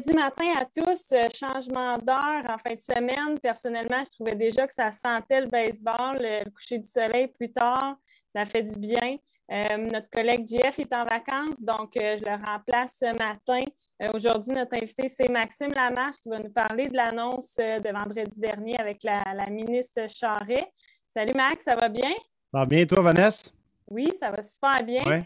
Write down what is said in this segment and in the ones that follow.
lundi matin à tous. Euh, changement d'heure en fin de semaine. Personnellement, je trouvais déjà que ça sentait le baseball, le coucher du soleil plus tard. Ça fait du bien. Euh, notre collègue Jeff est en vacances, donc euh, je le remplace ce matin. Aujourd'hui, notre invité, c'est Maxime Lamarche qui va nous parler de l'annonce de vendredi dernier avec la, ministre Charret. Salut Max, ça va bien? Ça va bien, toi, Vanessa? Oui, ça va super bien.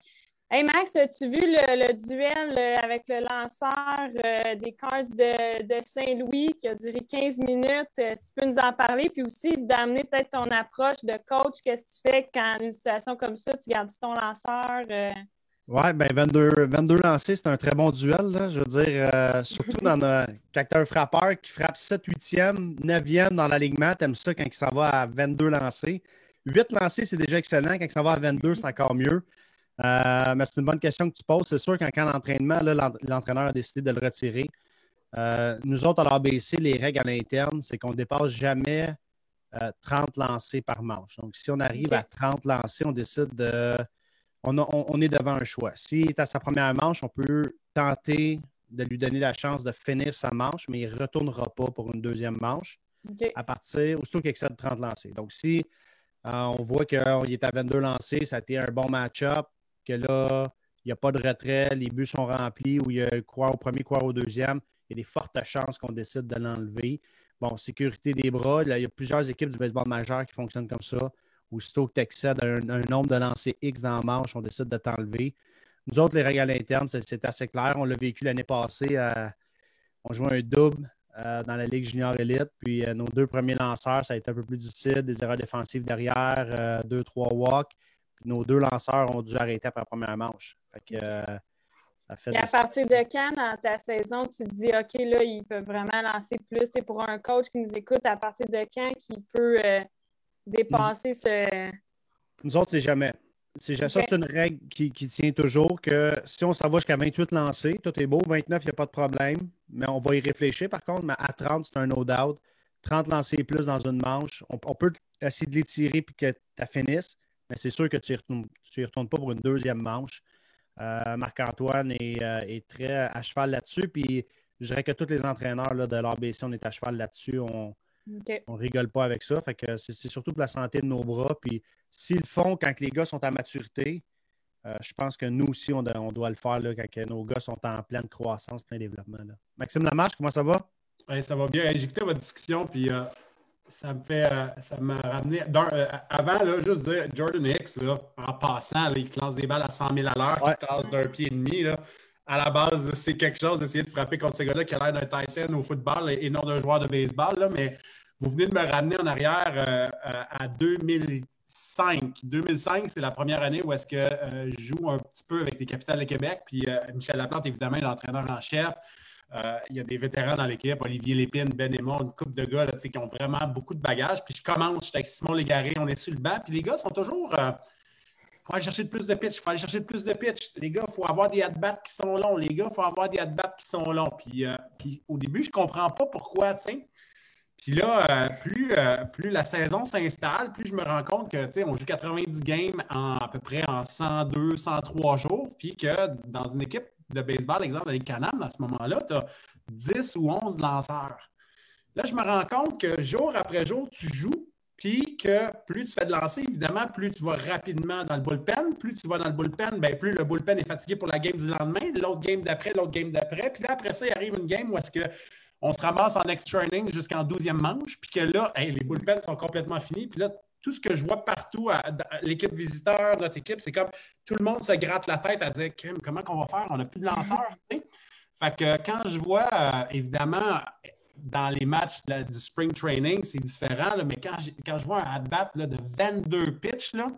Hey Max, as-tu vu le, duel euh, avec le lanceur euh, des cartes de, Saint-Louis qui a duré 15 minutes? Euh, si tu peux nous en parler, puis aussi d'amener peut-être ton approche de coach. Qu'est-ce que tu fais quand une situation comme ça, tu gardes ton lanceur? Oui, bien 22, 22 lancés, c'est un très bon duel. Je veux dire, surtout dans le, quand tu as un frappeur qui frappe 7, 8e, 9e dans l'alignement, tu aimes ça quand il s'en va à 22 lancés. 8 lancés, c'est déjà excellent. Quand il s'en va à 22, c'est encore mieux. Euh, mais c'est une bonne question que tu poses. C'est sûr qu'en cas d'entraînement, l'entraîneur a décidé de le retirer. Euh, nous autres, à l'ABC, les règles à l'interne, c'est qu'on ne dépasse jamais 30 euh, lancés par manche. Donc, si on arrive à 30 lancés, on décide de. On, est devant un choix. S'il est à sa première manche, on peut tenter de lui donner la chance de finir sa manche, mais il ne retournera pas pour une deuxième manche à partir, aussitôt qu'il excède 30 lancés. Donc, si on voit qu'il est à 22 lancés, ça a été un bon match-up, que là, il n'y a pas de retrait, les buts sont remplis, ou il y a quoi au premier, quoi au deuxième, il y a des fortes chances qu'on décide de l'enlever. Bon, sécurité des bras, il y a plusieurs équipes du baseball majeur qui fonctionnent comme ça. Aussitôt que tu excèdes un, nombre de lancers X dans la manche, on décide de t'enlever. Nous autres, les règles internes, c'est assez clair. On l'a vécu l'année passée. on jouait un double euh, dans la Ligue junior élite. Puis euh, nos deux premiers lanceurs, ça a été un peu plus difficile. Des erreurs défensives derrière, euh, deux, trois walks nos deux lanceurs ont dû arrêter après la première manche. Et à partir de quand dans ta saison, tu te dis OK, là, il peut vraiment lancer plus? C'est pour un coach qui nous écoute, à partir de quand qu'il peut euh, dépasser ce. Nous autres, c'est jamais. C'est Ça, c'est une règle qui, tient toujours que si on s'en va jusqu'à 28 lancés, tout est beau, 29, il n'y a pas de problème, mais on va y réfléchir par contre, mais à 30, c'est un no doubt. 30 lancés et plus dans une manche, on, on peut essayer de l'étirer puis que tu finisses, mais c'est sûr que tu n'y retournes, pas pour une deuxième manche. Euh, Marc-Antoine euh, est, très à cheval là-dessus. Puis je dirais que tous les entraîneurs de l'ABC, on est à cheval là-dessus. On ne rigole pas avec ça. Fait que c'est surtout pour la santé de nos bras. Puis s'ils font quand les gars sont à maturité, euh, je pense que nous aussi, on, doit le faire là, quand nos gars sont en pleine croissance, plein développement. Maxime Lamarche, comment ça va? ça va bien. J'ai écouté votre discussion, puis ça me fait. Euh, ça m'a ramené. Euh, avant, là, juste dire, Jordan Hicks, là, en passant, il lance des balles à 100 000 à l'heure, qui tasse d'un pied et demi. Là. À la base, c'est quelque chose d'essayer de frapper contre ces gars-là qui a l'air d'un Titan au football et non d'un joueur de baseball. Là, mais vous venez de me ramener en arrière euh, à 2005. 2005, c'est la première année où est-ce que je joue un petit peu avec les capitales de Québec. Puis Michel Laplante, évidemment, est l'entraîneur en chef. Euh, il y a des vétérans dans l'équipe, Olivier Lépine, Ben Aymon, une couple de gars qui ont vraiment beaucoup de bagages. Puis je commence, j'étais avec Simon Légaré, on est sur le banc. Puis les gars sont toujours. Il euh, faut aller chercher plus de pitch, il faut aller chercher plus de pitch. Les gars, il faut avoir des at-bats qui sont longs. Les gars, il faut avoir des at-bats qui sont longs. Puis, euh, puis au début, je ne comprends pas pourquoi, tu sais. Puis là, plus, plus la saison s'installe, plus je me rends compte que, tu sais, on joue 90 games en, à peu près en 102, 103 jours, puis que dans une équipe de baseball, exemple, avec Canam, à ce moment-là, tu as 10 ou 11 lanceurs. Là, je me rends compte que jour après jour, tu joues, puis que plus tu fais de lancer, évidemment, plus tu vas rapidement dans le bullpen. Plus tu vas dans le bullpen, bien, plus le bullpen est fatigué pour la game du lendemain, l'autre game d'après, l'autre game d'après. Puis là, après ça, il arrive une game où est-ce que on se ramasse en extra training jusqu'en 12e manche, puis que là, les bullpens sont complètement finis. Puis là, tout ce que je vois partout, à, l'équipe visiteur, notre équipe, c'est comme tout le monde se gratte la tête à dire comment on va faire? On n'a plus de lanceurs. Fait que quand je vois, euh, évidemment, dans les matchs du spring training, c'est différent, mais quand, quand, je vois un at-bat de 22 pitches, là,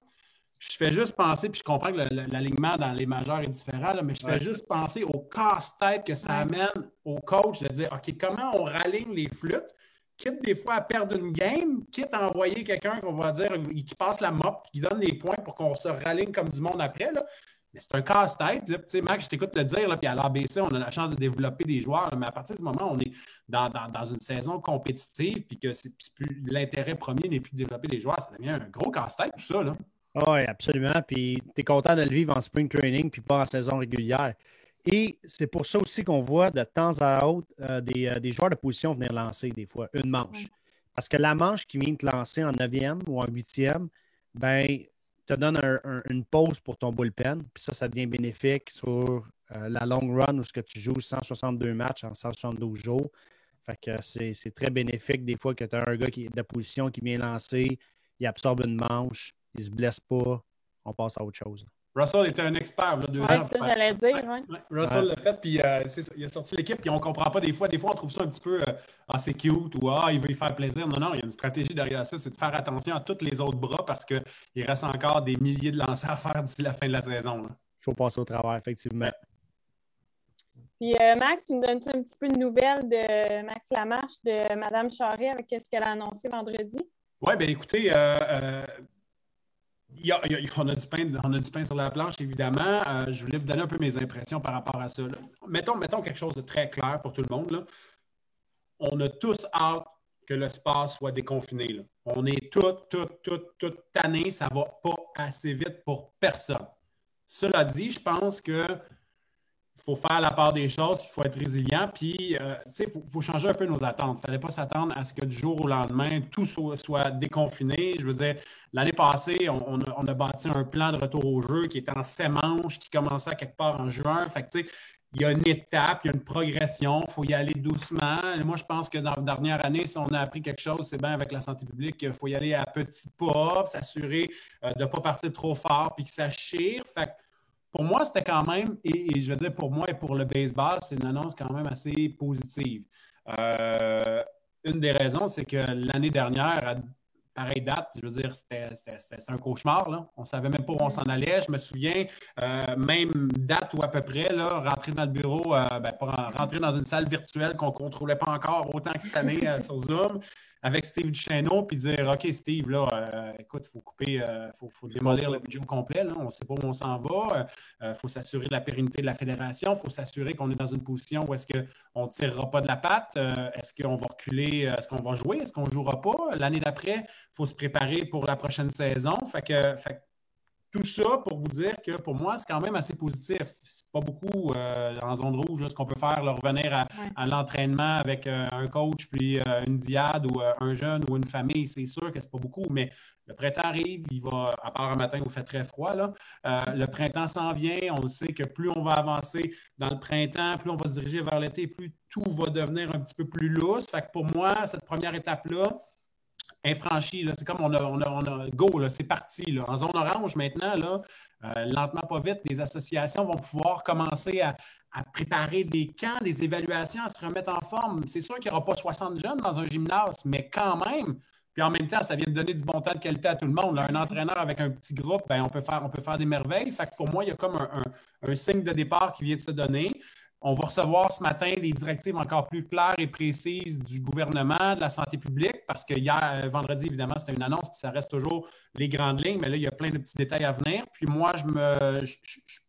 je fais juste penser, puis je comprends que l'alignement dans les majeurs est différent, mais je fais juste penser au casse-tête que ça amène au coach de dire OK, comment on raligne les flûtes quitte des fois à perdre une game, quitte à envoyer quelqu'un qu'on va dire qui passe la mop, qui donne les points pour qu'on se raligne comme du monde après. Là. Mais c'est un casse-tête. Tu sais, Max, je t'écoute le dire, là, puis à l'ABC, on a la chance de développer des joueurs, mais à partir du moment où on est dans, une saison compétitive, puis que l'intérêt premier n'est plus de développer des joueurs, ça devient un gros casse-tête, tout ça. Oui, absolument. Puis tu es content de le vivre en spring training, puis pas en saison régulière. Et c'est pour ça aussi qu'on voit de temps à autre euh, des, des, joueurs de position venir lancer des fois une manche. Parce que la manche qui vient te lancer en neuvième ou en huitième, ben, te donne une pause pour ton bullpen. Puis ça, ça devient bénéfique sur euh, la long run où ce que tu joues 162 matchs en 172 jours. Fait que c'est très bénéfique des fois que tu as un gars qui, de position qui vient lancer, il absorbe une manche, il ne se blesse pas, on passe à autre chose. Russell était un expert. Là, deux ouais, ça, j'allais dire. Russell l'a fait, puis euh, il a sorti l'équipe, puis on ne comprend pas des fois. Des fois, on trouve ça un petit peu euh, assez cute ou ah, il veut y faire plaisir. Non, non, il y a une stratégie derrière ça, c'est de faire attention à tous les autres bras parce qu'il reste encore des milliers de lancers à faire d'ici la fin de la saison. Il faut passer au travail, effectivement. Puis euh, Max, tu nous donnes un petit peu de nouvelles de Max Lamarche, de Mme Charret avec ce qu'elle a annoncé vendredi? Oui, bien écoutez, euh, on, a du pain, on a du pain sur la planche, évidemment. Euh, je voulais vous donner un peu mes impressions par rapport à ça. Mettons, mettons quelque chose de très clair pour tout le monde. On a tous hâte que le sport soit déconfiné. On est tout, tout, tout, tout tanné. Ça ne va pas assez vite pour personne. Cela dit, je pense que faut faire la part des choses, il faut être résilient, puis euh, il faut, changer un peu nos attentes. Il ne fallait pas s'attendre à ce que du jour au lendemain, tout soit, déconfiné. Je veux dire, l'année passée, on, a, bâti un plan de retour au jeu qui était en manches, qui commençait quelque part en juin. Fait que, il y a une étape, il y a une progression, il faut y aller doucement. moi, je pense que dans la dernière année, si on a appris quelque chose, c'est bien avec la santé publique, il faut y aller à petits pas, s'assurer euh, de ne pas partir trop fort puis que ça chire. Fait pour moi, c'était quand même, et, je veux dire pour moi et pour le baseball, c'est une annonce quand même assez positive. Euh, une des raisons, c'est que l'année dernière, à pareille date, je veux dire, c'était un cauchemar. On ne savait même pas où on s'en allait. Je me souviens, euh, même date ou à peu près, rentrer dans le bureau, euh, ben, rentrer dans une salle virtuelle qu'on ne contrôlait pas encore autant que cette année sur Zoom avec Steve Duchesneau puis dire OK, Steve, là, euh, écoute, il faut couper, euh, faut, démolir le budget complet. Là, on ne sait pas où on s'en va. Il euh, faut s'assurer de la pérennité de la fédération. Il faut s'assurer qu'on est dans une position où est-ce qu'on ne tirera pas de la patte. est-ce qu'on va reculer? Est-ce qu'on va jouer? Est-ce qu'on ne jouera pas? L'année d'après, il faut se préparer pour la prochaine saison. Fait que, tout ça pour vous dire que pour moi, c'est quand même assez positif. C'est pas beaucoup euh, en zone rouge ce qu'on peut faire, revenir à, l'entraînement avec euh, un coach, puis euh, une diade ou un jeune ou une famille. C'est sûr que c'est pas beaucoup, mais le printemps arrive, il va, à part un matin où il fait très froid, là, le printemps s'en vient. On sait que plus on va avancer dans le printemps, plus on va se diriger vers l'été, plus tout va devenir un petit peu plus lousse. Fait que pour moi, cette première étape-là, infranchi. C'est comme on a, on a, go, c'est parti. En zone orange, maintenant, là, euh, lentement, pas vite, les associations vont pouvoir commencer à, préparer des camps, des évaluations, à se remettre en forme. C'est sûr qu'il n'y aura pas 60 jeunes dans un gymnase, mais quand même. Puis en même temps, ça vient de donner du bon temps de qualité à tout le monde. un entraîneur avec un petit groupe, ben, on, peut faire, on peut faire des merveilles. Fait que pour moi, il y a comme un signe de départ qui vient de se donner. On va recevoir ce matin les directives encore plus claires et précises du gouvernement, de la santé publique, parce que hier, euh, vendredi, évidemment, c'était une annonce, puis ça reste toujours les grandes lignes, mais là, il y a plein de petits détails à venir. Puis moi, je, me, je,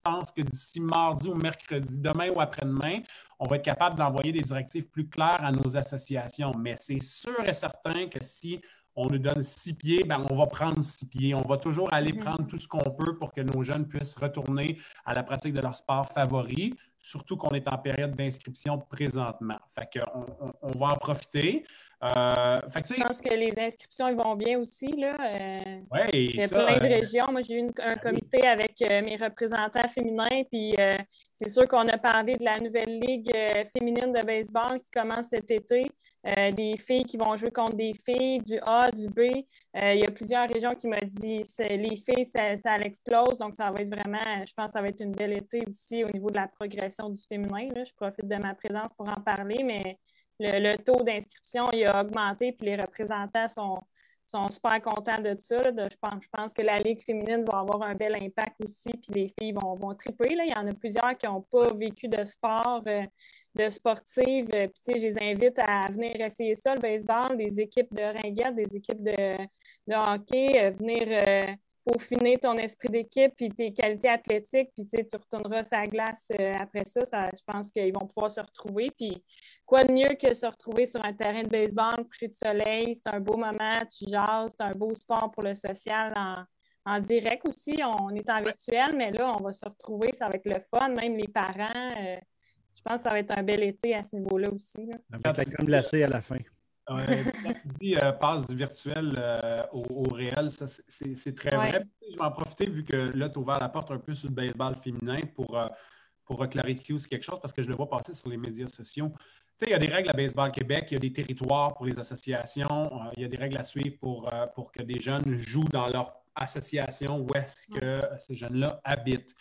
pense que d'ici mardi ou mercredi, demain ou après-demain, on va être capable d'envoyer des directives plus claires à nos associations. Mais c'est sûr et certain que si on nous donne six pieds, ben on va prendre six pieds. On va toujours aller mm-hmm. prendre tout ce qu'on peut pour que nos jeunes puissent retourner à la pratique de leur sport favori, surtout qu'on est en période d'inscription présentement. Fait qu'on on, va en profiter. Euh, je pense que les inscriptions ils vont bien aussi. Là. Euh, oui, il y a plein de euh, régions. Moi, j'ai eu un comité avec mes représentants féminins, puis c'est sûr qu'on a parlé de la nouvelle ligue féminine de baseball qui commence cet été. des filles qui vont jouer contre des filles, du A, du B. il y a plusieurs régions qui m'ont dit les filles, ça, ça explose, donc ça va être vraiment, je pense que ça va être une belle été aussi au niveau de la progression du féminin. Je profite de ma présence pour en parler, mais le, taux d'inscription a augmenté, puis les représentants sont, sont super contents de ça. je, pense, je pense que la Ligue féminine va avoir un bel impact aussi, puis les filles vont, vont triper. Là. Il y en a plusieurs qui n'ont pas vécu de sport, euh, de sportive. Euh, puis, je les invite à venir essayer ça, le baseball, des équipes de ringuettes, des équipes de, de hockey, euh, venir finir ton esprit d'équipe puis tes qualités athlétiques, puis tu retourneras sa glace euh, après ça, Je pense qu'ils vont pouvoir se retrouver. Puis quoi de mieux que se retrouver sur un terrain de baseball, coucher de soleil, c'est un beau moment, tu jases, c'est un beau sport pour le social en, direct aussi. On est en virtuel, mais là, on va se retrouver. Ça va être le fun, même les parents. Euh, je pense que ça va être un bel été à ce niveau-là aussi. Là. Comme glacé à la fin. Quand tu dis euh, passe du virtuel euh, au, réel, ça, c'est très vrai. Je vais en profiter vu que là, tu as ouvert la porte un peu sur le baseball féminin pour, pour clarifier aussi quelque chose parce que je le vois passer sur les médias sociaux. Tu sais, il y a des règles à Baseball Québec, il y a des territoires pour les associations, il y a des règles à suivre pour, pour que des jeunes jouent dans leur association où est-ce que ces jeunes-là habitent.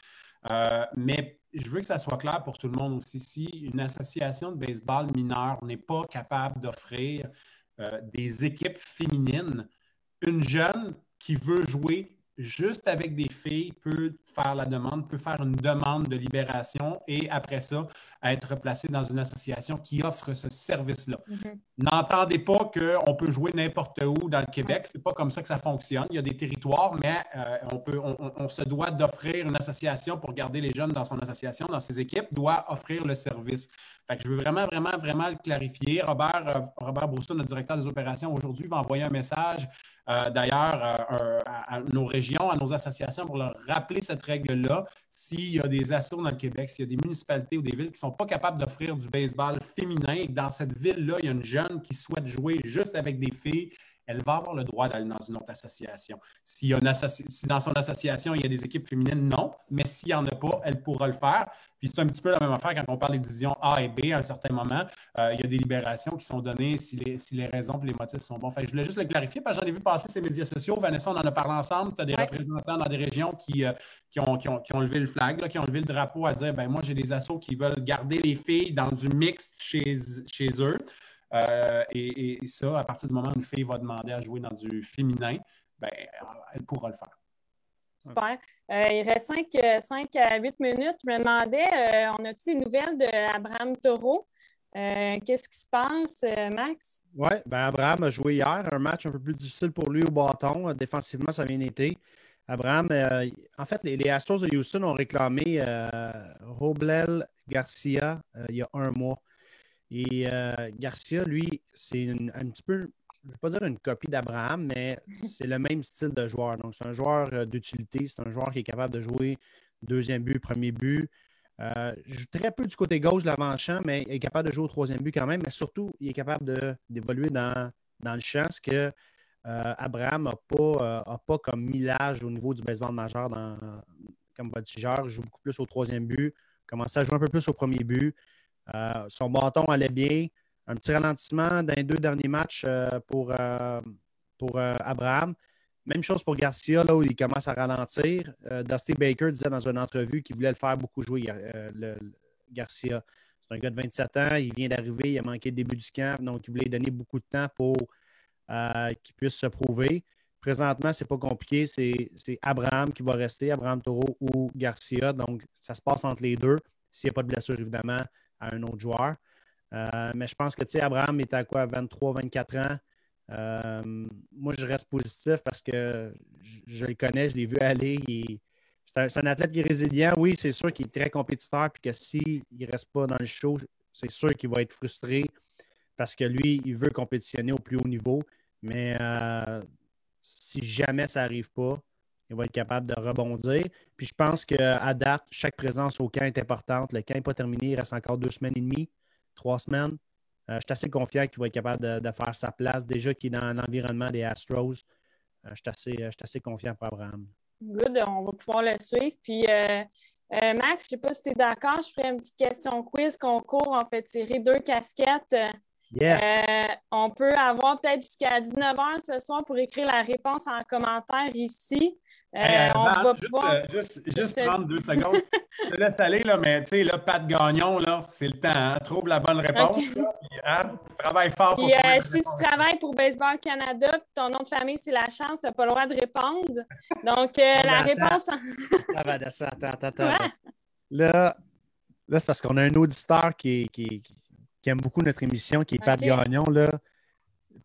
Euh, mais je veux que ça soit clair pour tout le monde aussi. Si une association de baseball mineure n'est pas capable d'offrir euh, des équipes féminines, une jeune qui veut jouer juste avec des filles, peut faire la demande, peut faire une demande de libération et après ça, être placé dans une association qui offre ce service-là. Mm-hmm. N'entendez pas qu'on peut jouer n'importe où dans le Québec. C'est pas comme ça que ça fonctionne. Il y a des territoires, mais euh, on, peut, on, se doit d'offrir une association pour garder les jeunes dans son association, dans ses équipes, doit offrir le service. Fait que je veux vraiment, vraiment, vraiment le clarifier. Robert, euh, Robert Brousseau, notre directeur des opérations, aujourd'hui, va envoyer un message euh, d'ailleurs euh, à, nos régions, à nos associations pour leur rappeler cette règle-là. S'il y a des assos dans le Québec, s'il y a des municipalités ou des villes qui ne sont pas capables d'offrir du baseball féminin et que dans cette ville-là, il y a une jeune qui souhaite jouer juste avec des filles, elle va avoir le droit d'aller dans une autre association. Si, dans son association, il y a des équipes féminines, non, mais s'il n'y en a pas, elle pourra le faire. Puis c'est un petit peu la même affaire quand on parle des divisions A et B à un certain moment. Euh, il y a des libérations qui sont données si les, raisons et les motifs sont bons. je voulais juste le clarifier parce que j'en ai vu passer ces médias sociaux. Vanessa, on en a parlé ensemble. Tu as des représentants dans des régions qui, euh, qui, ont, levé le flag, qui ont levé le drapeau à dire ben moi, j'ai des assos qui veulent garder les filles dans du mixte chez, chez eux. Euh, et, ça, à partir du moment où une fille va demander à jouer dans du féminin, ben, elle pourra le faire. Super. Euh, il reste 5, à 8 minutes. Je me demandais, euh, on a-t-il des nouvelles d'Abraham Taureau? Qu'est-ce qui se passe, Max? Oui, ben Abraham a joué hier, un match un peu plus difficile pour lui au bâton. Défensivement, ça a bien été. Abraham, en fait, les, Astros de Houston ont réclamé Roblel Garcia il y a un mois. Et euh, Garcia, lui, c'est un petit peu, je ne vais pas dire une copie d'Abraham, mais c'est le même style de joueur. Donc, c'est un joueur euh, d'utilité, c'est un joueur qui est capable de jouer deuxième but, premier but. Euh, joue très peu du côté gauche de l'avant-champ, mais il est capable de jouer au troisième but quand même. Mais surtout, il est capable d'évoluer dans, le champ, ce que Abraham n'a pas, pas comme millage au niveau du baseball majeur dans, comme voltigeur. Il joue beaucoup plus au troisième but, commence à jouer un peu plus au premier but. Euh, son bâton allait bien. Un petit ralentissement dans les deux derniers matchs euh, pour, euh, Abraham. Même chose pour Garcia, là où il commence à ralentir. Dusty Baker disait dans une entrevue qu'il voulait le faire beaucoup jouer, Garcia. C'est un gars de 27 ans, il vient d'arriver, il a manqué le début du camp, donc il voulait donner beaucoup de temps pour qu'il puisse se prouver. Présentement, ce n'est pas compliqué, c'est Abraham qui va rester, Abraham Taureau ou Garcia. Donc, ça se passe entre les deux. S'il n'y a pas de blessure, évidemment, à un autre joueur. Euh, mais je pense que, Abraham est à quoi, 23, 24 ans? Euh, moi, je reste positif parce que je, le connais, je l'ai vu aller. C'est un, athlète qui est résilient. Oui, c'est sûr qu'il est très compétiteur, puis que s'il ne reste pas dans le show, c'est sûr qu'il va être frustré parce que lui, il veut compétitionner au plus haut niveau. Mais euh, si jamais ça n'arrive pas, il va être capable de rebondir. Puis je pense qu'à date, chaque présence au camp est importante. Le camp n'est pas terminé, il reste encore deux semaines et demie, trois semaines. Euh, je suis assez confiant qu'il va être capable de, faire sa place. Déjà qu'il est dans l'environnement des Astros, euh, je, suis assez, confiant pour Abraham. Good, on va pouvoir le suivre. Puis euh, Max, je ne sais pas si tu es d'accord, je ferai une petite question quiz concours. On fait tirer deux casquettes. Yes. on peut avoir peut-être jusqu'à 19h ce soir pour écrire la réponse en commentaire ici. Euh, on va juste, euh, juste, prendre deux secondes. je te laisse aller, là, mais tu sais, là, Pat Gagnon, là, c'est le temps. Hein? Trouve la bonne réponse. Hein? Travaille fort pour euh, Si tu travailles pour Baseball Canada ton nom de famille, c'est la chance, tu n'as pas le droit de répondre. Donc, la réponse. attends, attends, attends. Là, là c'est parce qu'on a un auditeur qui, qui, qui, aime beaucoup notre émission, qui est Pat Gagnon. Là.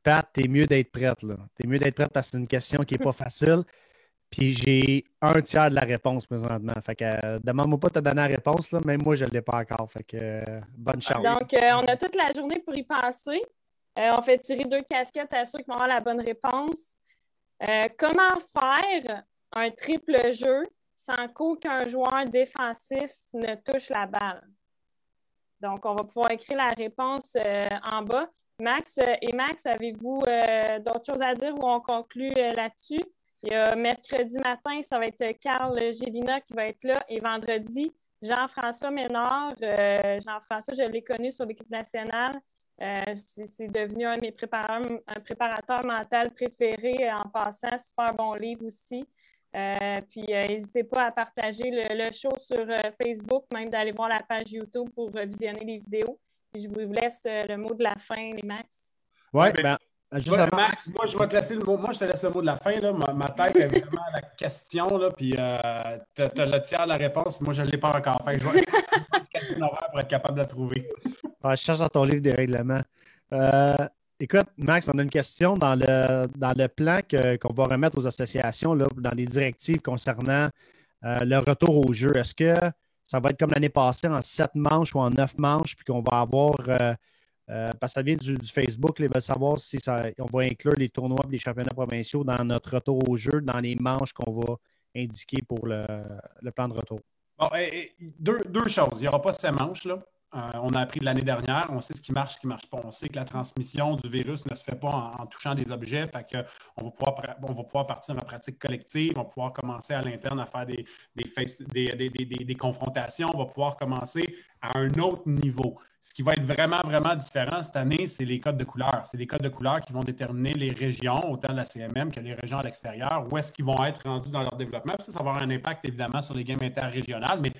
Pat, t'es mieux d'être prête. Là. T'es mieux d'être prête parce que c'est une question qui n'est pas facile. Puis j'ai un tiers de la réponse présentement. Fait que euh, demande-moi pas de te donner la réponse, là, même moi, je ne l'ai pas encore. Fait que euh, bonne chance. Donc, euh, on a toute la journée pour y passer. on fait tirer deux casquettes à ceux qui vont avoir la bonne réponse. comment faire un triple jeu sans qu'aucun joueur défensif ne touche la balle? Donc, on va pouvoir écrire la réponse euh, en bas. Max euh, et Max, avez-vous euh, d'autres choses à dire ou on conclut là-dessus? Il y a mercredi matin, ça va être Carl Gélina qui va être là et vendredi, Jean-François Ménard. Jean-François, je l'ai connu sur l'équipe nationale. c'est devenu un de mes préparateurs, un préparateur mental préférés en passant. Super bon livre aussi. Euh, puis euh, n'hésitez pas à partager le, show sur euh, Facebook, même d'aller voir la page YouTube pour visionner les vidéos. je vous laisse le mot de la fin, les Max. Oui, ben, ben Max, moi, je vais te laisser le mot. Moi, je te laisse le mot de la fin. Là. Ma, tête est vraiment à la question. Là, puis tu as, le tiers de la réponse. Moi, je ne l'ai pas encore. Fait je vais pour être capable de la trouver. je cherche dans ton livre des règlements. Écoute, Max, on a une question dans le, dans le plan qu'on va remettre aux associations, là, dans les directives concernant euh, le retour au jeu. Est-ce que ça va être comme l'année passée en sept manches ou en neuf manches, puis qu'on va avoir, euh, euh, parce que ça vient du, Facebook, ils veulent savoir si on va inclure les tournois et les championnats provinciaux dans notre retour au jeu, dans les manches qu'on va indiquer pour le, plan de retour? Bon, deux, deux, choses. Il n'y aura pas ces manches, là. Euh, on a appris de l'année dernière, on sait ce qui marche, ce qui ne marche pas. On sait que la transmission du virus ne se fait pas en, touchant des objets. Fait on, va pouvoir, on va pouvoir partir pratique collective, on va pouvoir commencer à l'interne à faire des, confrontations, on va pouvoir commencer à un autre niveau. Ce qui va être vraiment, vraiment différent cette année, c'est les codes de couleur. C'est les codes de couleur qui vont déterminer les régions, autant de la CMM que les régions à l'extérieur, où est-ce qu'ils vont être rendus dans leur développement. ça, ça va avoir un impact évidemment sur les games interrégionales, mais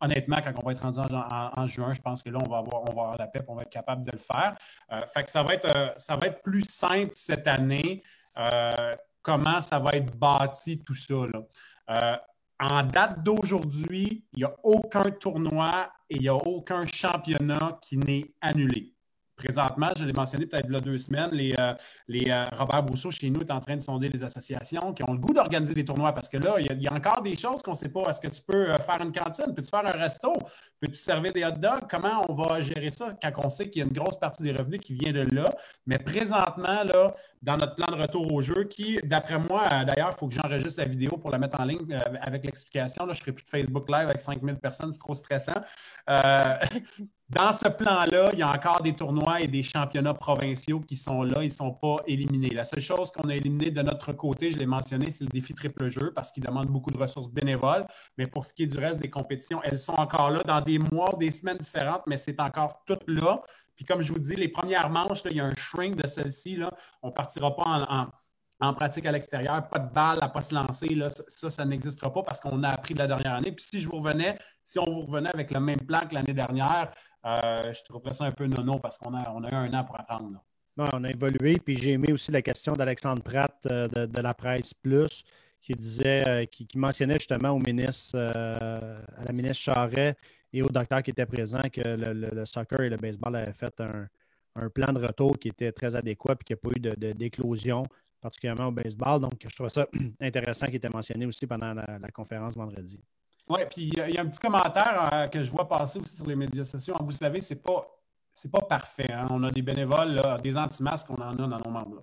honnêtement, quand on va être rendu en, juin, je pense que là, on va avoir, on va la PEP, on va être capable de le faire. Euh, fait que ça va, être, euh, ça va être plus simple cette année. Euh, comment ça va être bâti tout ça. Là. En date d'aujourd'hui, il n'y a aucun tournoi et il n'y a aucun championnat qui n'est annulé. Présentement, je l'ai mentionné peut-être il y a deux semaines, les, euh, les euh, Robert Brousseau chez nous est en train de sonder les associations qui ont le goût d'organiser des tournois parce que là, il y, a, encore des choses qu'on ne sait pas. Est-ce que tu peux euh, faire une cantine? Peux-tu faire un resto? Peux-tu servir des hot dogs? Comment on va gérer ça quand on sait qu'il y a une grosse partie des revenus qui vient de là? Mais présentement, là, dans notre plan de retour au jeu, qui, d'après moi, d'ailleurs, il faut que j'enregistre la vidéo pour la mettre en ligne avec l'explication. Je ne ferai plus de Facebook Live avec 5000 personnes, c'est trop stressant. Dans ce plan-là, il y a encore des tournois et des championnats provinciaux qui sont là, ils ne sont pas éliminés. La seule chose qu'on a éliminée de notre côté, je l'ai mentionné, c'est le défi triple jeu parce qu'il demande beaucoup de ressources bénévoles. Mais pour ce qui est du reste des compétitions, elles sont encore là dans des mois, des semaines différentes, mais c'est encore tout là. Puis comme je vous dis, les premières manches, il y a un shrink de celle-ci. On ne partira pas en pratique à l'extérieur, pas de balle à ne pas se lancer, ça, ça n'existera pas parce qu'on a appris de la dernière année. Puis si je vous revenais, si on vous revenait avec le même plan que l'année dernière, euh, je trouverais ça un peu nono parce qu'on a, on a eu un an pour apprendre. on a évolué, puis j'ai aimé aussi la question d'Alexandre Pratt euh, de, la presse plus qui disait, euh, qui, mentionnait justement au ministre, à la ministre Charret et au docteur qui était présent que le, soccer et le baseball avaient fait un, plan de retour qui était très adéquat et qu'il n'y a pas eu d'éclosion particulièrement au baseball. Donc, je trouve ça intéressant qui était mentionné aussi pendant la, conférence vendredi. Oui, puis il y, a un petit commentaire euh, que je vois passer aussi sur les médias sociaux. Vous savez, c'est pas c'est pas parfait. Hein. On a des bénévoles, des anti-masques, on en a dans nos membres.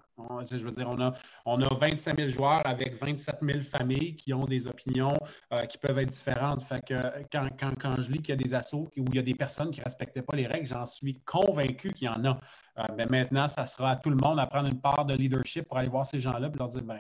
je veux dire, on a, on a 25 000 joueurs avec 27 000 familles qui ont des opinions euh, qui peuvent être différentes. Fait que quand, quand, je lis qu'il y a des assauts où il y a des personnes qui ne respectaient pas les règles, j'en suis convaincu qu'il y en a. Euh, mais maintenant, ça sera à tout le monde à prendre une part de leadership pour aller voir ces gens-là et leur dire ben,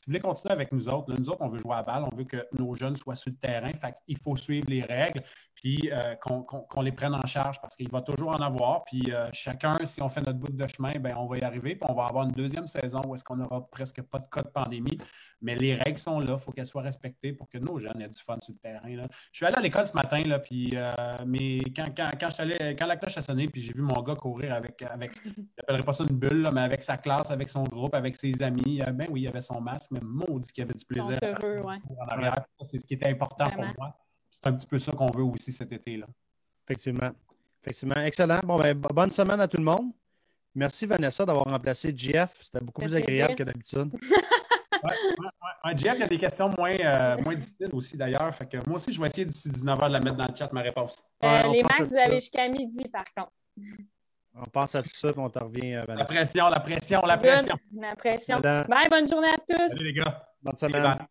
si vous voulez continuer avec nous autres, nous autres, on veut jouer à balle, on veut que nos jeunes soient sur le terrain. Il faut suivre les règles, puis euh, qu'on les prenne en charge parce qu'il va toujours en avoir. Puis euh, chacun, si on fait notre bout de chemin, ben, on va y arriver. Puis on va avoir une deuxième saison où est-ce qu'on n'aura presque pas de cas de pandémie. Mais les règles sont là, il faut qu'elles soient respectées pour que nos jeunes aient du fun sur le terrain. Je suis allé à l'école ce matin, là, puis euh, mais quand, quand, quand, quand la cloche a sonné, puis j'ai vu mon gars courir avec, avec je pas ça une bulle, mais avec sa classe, avec son groupe, avec ses amis, ben oui, il avait son masque, mais maudit qu'il avait du plaisir. Heureux, ouais. C'est ce qui était important pour moi. C'est un petit peu ça qu'on veut aussi cet été. Là. Effectivement. Effectivement. Excellent. Bon, ben, bonne semaine à tout le monde. Merci Vanessa d'avoir remplacé Jeff. C'était beaucoup plus agréable que d'habitude. ouais, ouais, Jeff, il y a des questions moins, euh, moins difficiles aussi d'ailleurs. Fait que moi aussi, je vais essayer d'ici 19h de la mettre dans le chat, ma réponse. Euh, les max, vous avez jusqu'à midi, par contre. On pense à tout ça, et on te revient. Vanessa. La pression, la pression, la pression. La pression. Bye, bonne journée à tous. Salut les gars. Bonne semaine.